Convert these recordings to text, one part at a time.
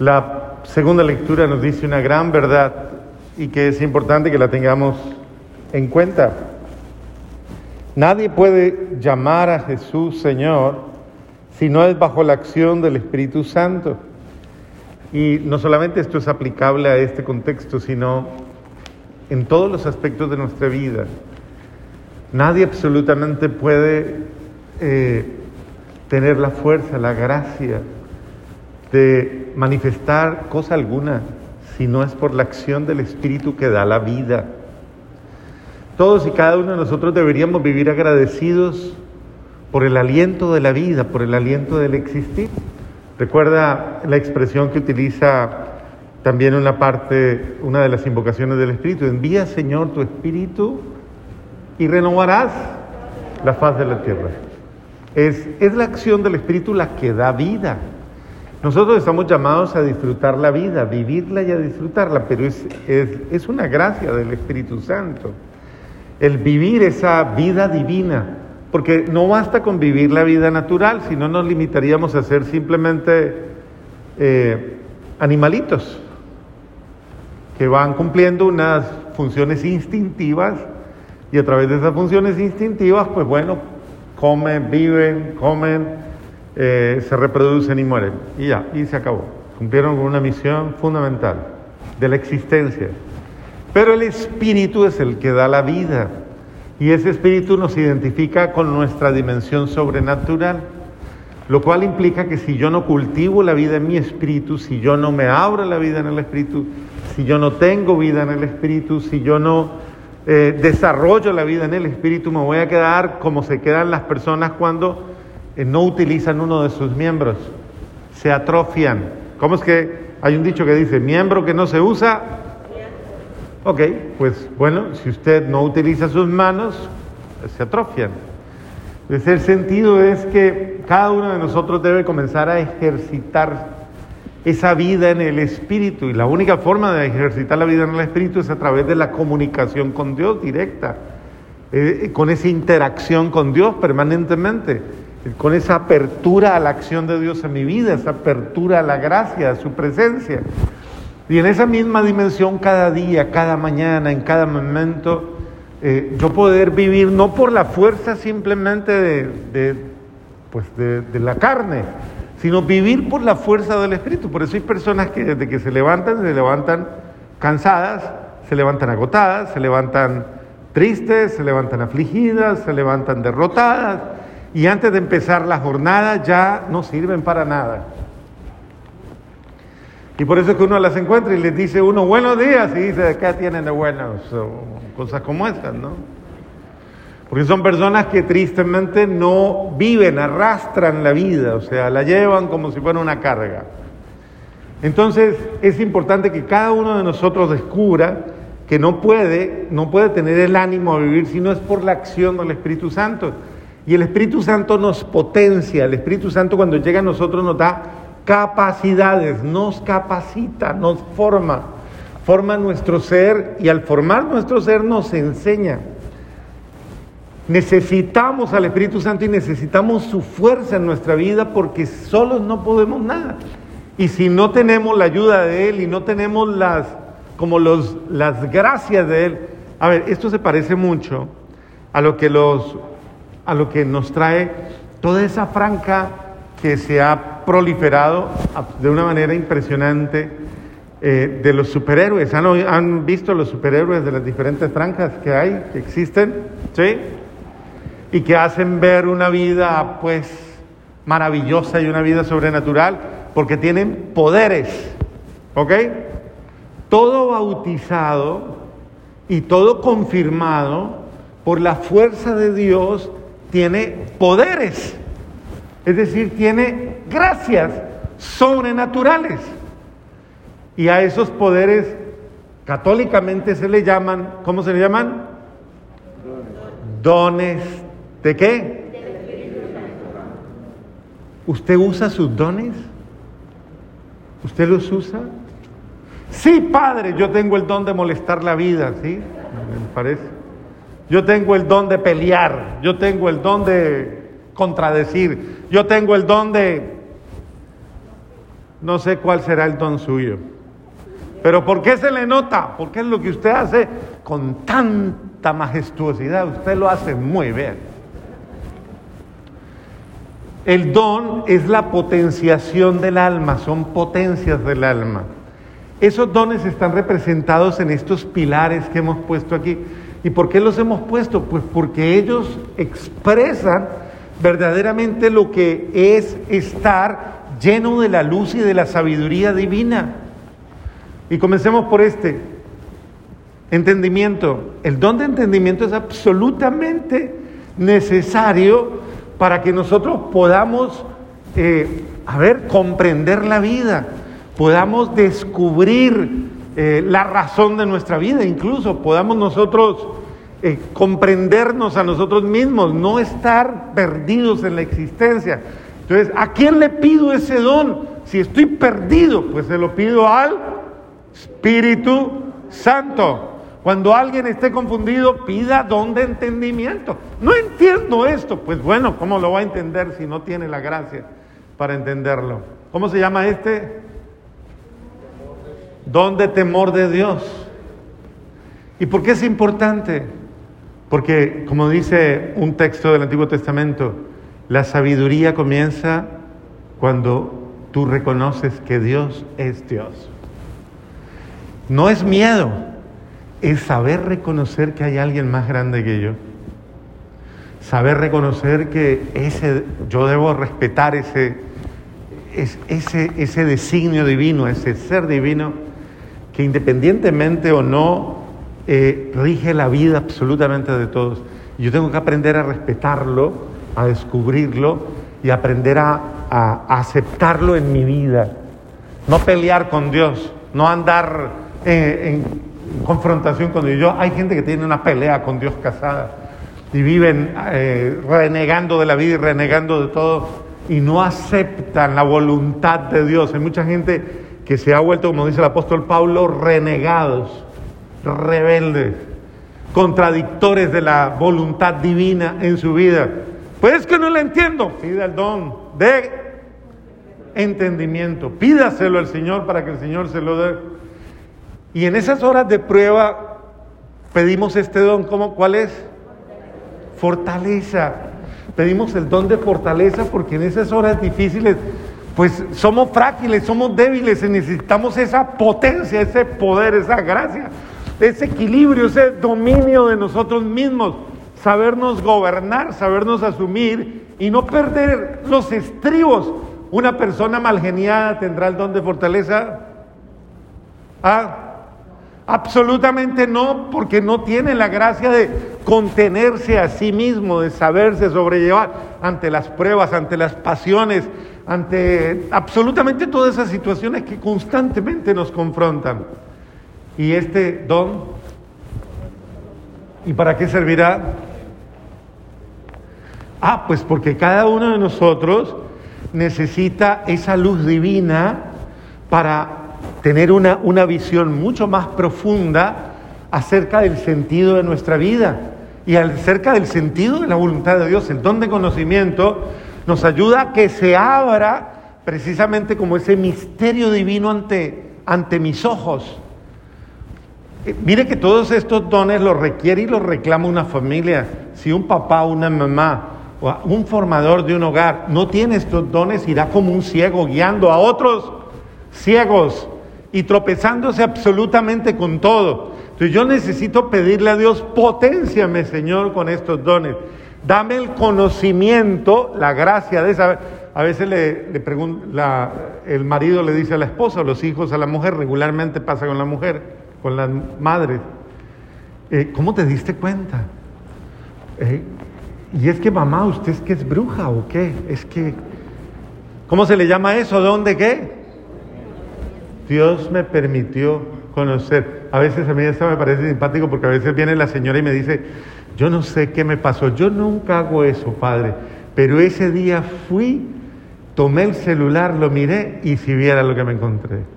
La segunda lectura nos dice una gran verdad y que es importante que la tengamos en cuenta. Nadie puede llamar a Jesús Señor si no es bajo la acción del Espíritu Santo. Y no solamente esto es aplicable a este contexto, sino en todos los aspectos de nuestra vida. Nadie absolutamente puede eh, tener la fuerza, la gracia de manifestar cosa alguna si no es por la acción del Espíritu que da la vida. Todos y cada uno de nosotros deberíamos vivir agradecidos por el aliento de la vida, por el aliento del existir. Recuerda la expresión que utiliza también una parte, una de las invocaciones del Espíritu. Envía, Señor, tu Espíritu y renovarás la faz de la tierra. Es, es la acción del Espíritu la que da vida. Nosotros estamos llamados a disfrutar la vida, vivirla y a disfrutarla, pero es, es, una gracia del Espíritu Santo. El vivir esa vida divina, porque no basta con vivir la vida natural, si no nos limitaríamos a ser simplemente eh, animalitos que van cumpliendo unas funciones instintivas y a través de esas funciones instintivas, pues bueno, comen, viven, comen, eh, se reproducen y mueren. Y ya, y se acabó. Cumplieron con una misión fundamental de la existencia. Pero el espíritu es el que da la vida. Y ese espíritu nos identifica con nuestra dimensión sobrenatural. Lo cual implica que si yo no cultivo la vida en mi espíritu, si yo no me abro la vida en el espíritu, si yo no tengo vida en el espíritu, si yo no eh, desarrollo la vida en el espíritu, me voy a quedar como se quedan las personas cuando no utilizan uno de sus miembros, se atrofian. ¿Cómo es que hay un dicho que dice, miembro que no se usa? Ok, pues bueno, si usted no utiliza sus manos, se atrofian. Entonces el sentido es que cada uno de nosotros debe comenzar a ejercitar esa vida en el Espíritu. Y la única forma de ejercitar la vida en el Espíritu es a través de la comunicación con Dios directa, eh, con esa interacción con Dios permanentemente, con esa apertura a la acción de Dios en mi vida, esa apertura a la gracia, a su presencia. Y en esa misma dimensión cada día, cada mañana, en cada momento, eh, yo poder vivir no por la fuerza simplemente de, pues de, de la carne, sino vivir por la fuerza del Espíritu. Por eso hay personas que desde que se levantan, se levantan cansadas, se levantan agotadas, se levantan tristes, se levantan afligidas, se levantan derrotadas, y antes de empezar la jornada ya no sirven para nada. Y por eso es que uno las encuentra y les dice uno buenos días y dice, ¿qué tienen de buenos? cosas como estas, ¿no? Porque son personas que tristemente no viven, arrastran la vida, o sea, la llevan como si fuera una carga. Entonces es importante que cada uno de nosotros descubra que no puede, no puede tener el ánimo a vivir si no es por la acción del Espíritu Santo. Y el Espíritu Santo nos potencia, el Espíritu Santo cuando llega a nosotros nos da capacidades, nos capacita, nos forma, forma nuestro ser y al formar nuestro ser nos enseña. Necesitamos al Espíritu Santo y necesitamos su fuerza en nuestra vida porque solos no podemos nada. Y si no tenemos la ayuda de Él y no tenemos las, como los, las gracias de Él, a ver, esto se parece mucho a lo que, los, a lo que nos trae toda esa franca que se ha proliferado de una manera impresionante eh, de los superhéroes. ¿Han, ¿Han visto los superhéroes de las diferentes franjas que hay, que existen? ¿Sí? Y que hacen ver una vida, pues, maravillosa y una vida sobrenatural, porque tienen poderes. ¿Ok? Todo bautizado y todo confirmado por la fuerza de Dios tiene poderes. Es decir, tiene gracias sobrenaturales. Y a esos poderes católicamente se le llaman, ¿cómo se le llaman? Dones. ¿De qué? ¿Usted usa sus dones? ¿Usted los usa? Sí, padre, yo tengo el don de molestar la vida, ¿sí? Me parece. Yo tengo el don de pelear, yo tengo el don de contradecir, yo tengo el don de, no sé cuál será el don suyo. Pero ¿por qué se le nota? Porque es lo que usted hace con tanta majestuosidad. Usted lo hace muy bien. El don es la potenciación del alma, son potencias del alma. Esos dones están representados en estos pilares que hemos puesto aquí. ¿Y por qué los hemos puesto? Pues porque ellos expresan verdaderamente lo que es estar lleno de la luz y de la sabiduría divina. Y comencemos por este, entendimiento. El don de entendimiento es absolutamente necesario para que nosotros podamos, eh, a ver, comprender la vida, podamos descubrir eh, la razón de nuestra vida, incluso podamos nosotros eh, comprendernos a nosotros mismos, no estar perdidos en la existencia. Entonces, ¿a quién le pido ese don? Si estoy perdido, pues se lo pido al Espíritu Santo. Cuando alguien esté confundido, pida don de entendimiento. No entiendo esto. Pues bueno, ¿cómo lo va a entender si no tiene la gracia para entenderlo? ¿Cómo se llama este? Don de temor de Dios. ¿Y por qué es importante? Porque, como dice un texto del Antiguo Testamento, la sabiduría comienza cuando tú reconoces que Dios es Dios. No es miedo, es saber reconocer que hay alguien más grande que yo. Saber reconocer que ese, yo debo respetar ese, ese, ese designio divino, ese ser divino, que independientemente o no eh, rige la vida absolutamente de todos. Yo tengo que aprender a respetarlo, a descubrirlo y aprender a, aceptarlo en mi vida. No pelear con Dios, no andar en, confrontación con Dios. hay gente que tiene una pelea con Dios casada y viven eh, renegando de la vida y renegando de todo y no aceptan la voluntad de Dios. Hay mucha gente que se ha vuelto, como dice el apóstol Pablo, renegados rebeldes, contradictores de la voluntad divina en su vida. Pues que no le entiendo, pida el don de entendimiento, pídaselo al Señor para que el Señor se lo dé. Y en esas horas de prueba pedimos este don, ¿cómo, ¿cuál es? Fortaleza. Pedimos el don de fortaleza porque en esas horas difíciles pues somos frágiles, somos débiles y necesitamos esa potencia, ese poder, esa gracia ese equilibrio, ese dominio de nosotros mismos, sabernos gobernar, sabernos asumir y no perder los estribos. Una persona malgeniada tendrá el don de fortaleza. Ah, absolutamente no, porque no tiene la gracia de contenerse a sí mismo, de saberse sobrellevar ante las pruebas, ante las pasiones, ante absolutamente todas esas situaciones que constantemente nos confrontan. ¿Y este don? ¿Y para qué servirá? Ah, pues porque cada uno de nosotros necesita esa luz divina para tener una, una visión mucho más profunda acerca del sentido de nuestra vida y acerca del sentido de la voluntad de Dios. El don de conocimiento nos ayuda a que se abra precisamente como ese misterio divino ante, ante mis ojos. Eh, mire que todos estos dones los requiere y los reclama una familia. Si un papá, una mamá o un formador de un hogar no tiene estos dones, irá como un ciego guiando a otros ciegos y tropezándose absolutamente con todo. Entonces yo necesito pedirle a Dios, potenciame Señor con estos dones. Dame el conocimiento, la gracia de saber. A veces le, le pregunta, el marido le dice a la esposa, los hijos a la mujer, regularmente pasa con la mujer con las madres. Eh, ¿Cómo te diste cuenta? Eh, y es que mamá, ¿usted es que es bruja o qué? Es que, ¿cómo se le llama eso? ¿Dónde qué? Dios me permitió conocer. A veces a mí esto me parece simpático porque a veces viene la señora y me dice, yo no sé qué me pasó, yo nunca hago eso, padre, pero ese día fui, tomé el celular, lo miré y si viera lo que me encontré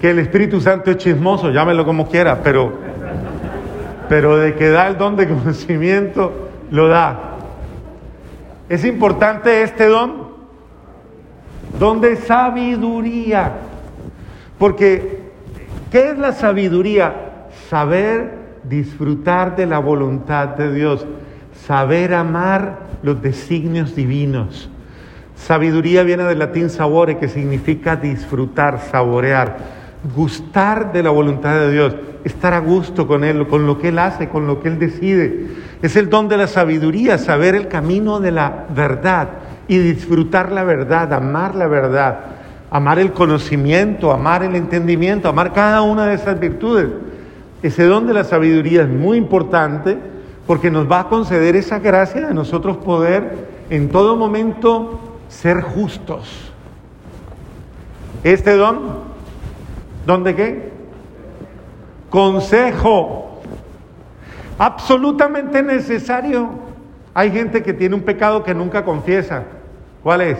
que el Espíritu Santo es chismoso, llámelo como quiera, pero, pero de que da el don de conocimiento, lo da. ¿Es importante este don? don de sabiduría. Porque, ¿qué es la sabiduría? Saber disfrutar de la voluntad de Dios, saber amar los designios divinos. Sabiduría viene del latín sabore, que significa disfrutar, saborear, gustar de la voluntad de Dios, estar a gusto con Él, con lo que Él hace, con lo que Él decide. Es el don de la sabiduría, saber el camino de la verdad y disfrutar la verdad, amar la verdad, amar el conocimiento, amar el entendimiento, amar cada una de esas virtudes. Ese don de la sabiduría es muy importante porque nos va a conceder esa gracia de nosotros poder en todo momento ser justos. Este don, ¿don de qué? Consejo. Absolutamente necesario. Hay gente que tiene un pecado que nunca confiesa. ¿Cuál es?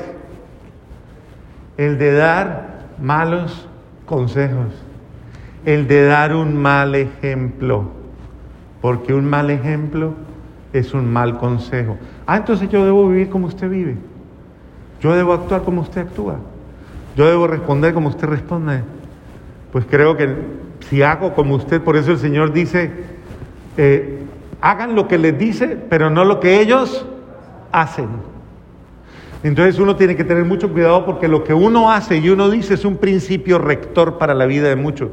El de dar malos consejos. El de dar un mal ejemplo. Porque un mal ejemplo es un mal consejo. Ah, entonces yo debo vivir como usted vive. Yo debo actuar como usted actúa. Yo debo responder como usted responde. Pues creo que si hago como usted, por eso el Señor dice, eh, hagan lo que les dice, pero no lo que ellos hacen. Entonces uno tiene que tener mucho cuidado porque lo que uno hace y uno dice es un principio rector para la vida de muchos.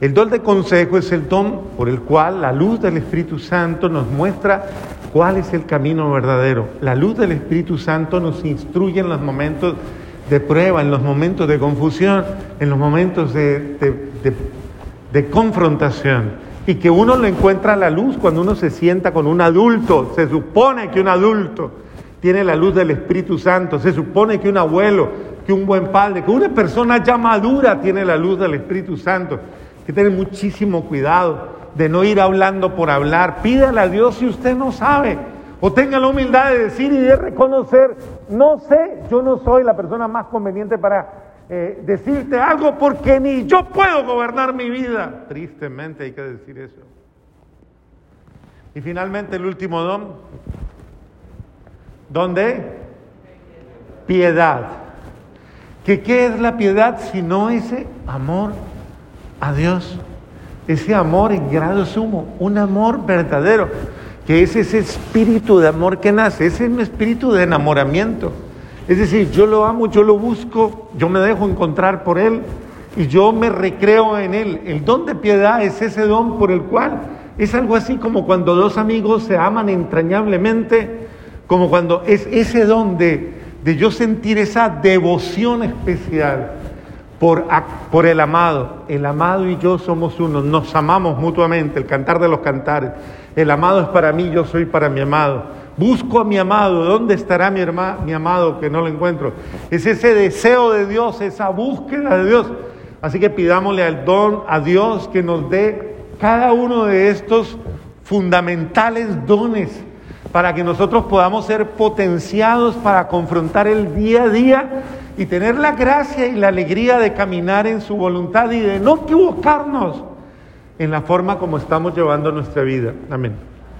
El don de consejo es el don por el cual la luz del Espíritu Santo nos muestra cuál es el camino verdadero. La luz del Espíritu Santo nos instruye en los momentos de prueba, en los momentos de confusión, en los momentos de, confrontación. Y que uno lo encuentra a la luz cuando uno se sienta con un adulto. Se supone que un adulto tiene la luz del Espíritu Santo. Se supone que un abuelo, que un buen padre, que una persona ya madura tiene la luz del Espíritu Santo. Hay que tener muchísimo cuidado de no ir hablando por hablar. Pídale a Dios si usted no sabe. O tenga la humildad de decir y de reconocer, no sé, yo no soy la persona más conveniente para eh, decirte algo porque ni yo puedo gobernar mi vida. Tristemente hay que decir eso. Y finalmente el último don. ¿Dónde? Piedad. ¿Que ¿Qué es la piedad si no ese amor a Dios? ese amor en grado sumo, un amor verdadero, que es ese espíritu de amor que nace, ese espíritu de enamoramiento. Es decir, yo lo amo, yo lo busco, yo me dejo encontrar por Él y yo me recreo en Él. El don de piedad es ese don por el cual es algo así como cuando dos amigos se aman entrañablemente, como cuando es ese don de, de yo sentir esa devoción especial por, por el amado. El amado y yo somos uno, nos amamos mutuamente, el cantar de los cantares. El amado es para mí, yo soy para mi amado. Busco a mi amado, ¿dónde estará mi, hermano, mi amado que no lo encuentro? Es ese deseo de Dios, esa búsqueda de Dios. Así que pidámosle al don, a Dios, que nos dé cada uno de estos fundamentales dones para que nosotros podamos ser potenciados para confrontar el día a día y tener la gracia y la alegría de caminar en su voluntad y de no equivocarnos en la forma como estamos llevando nuestra vida. Amén.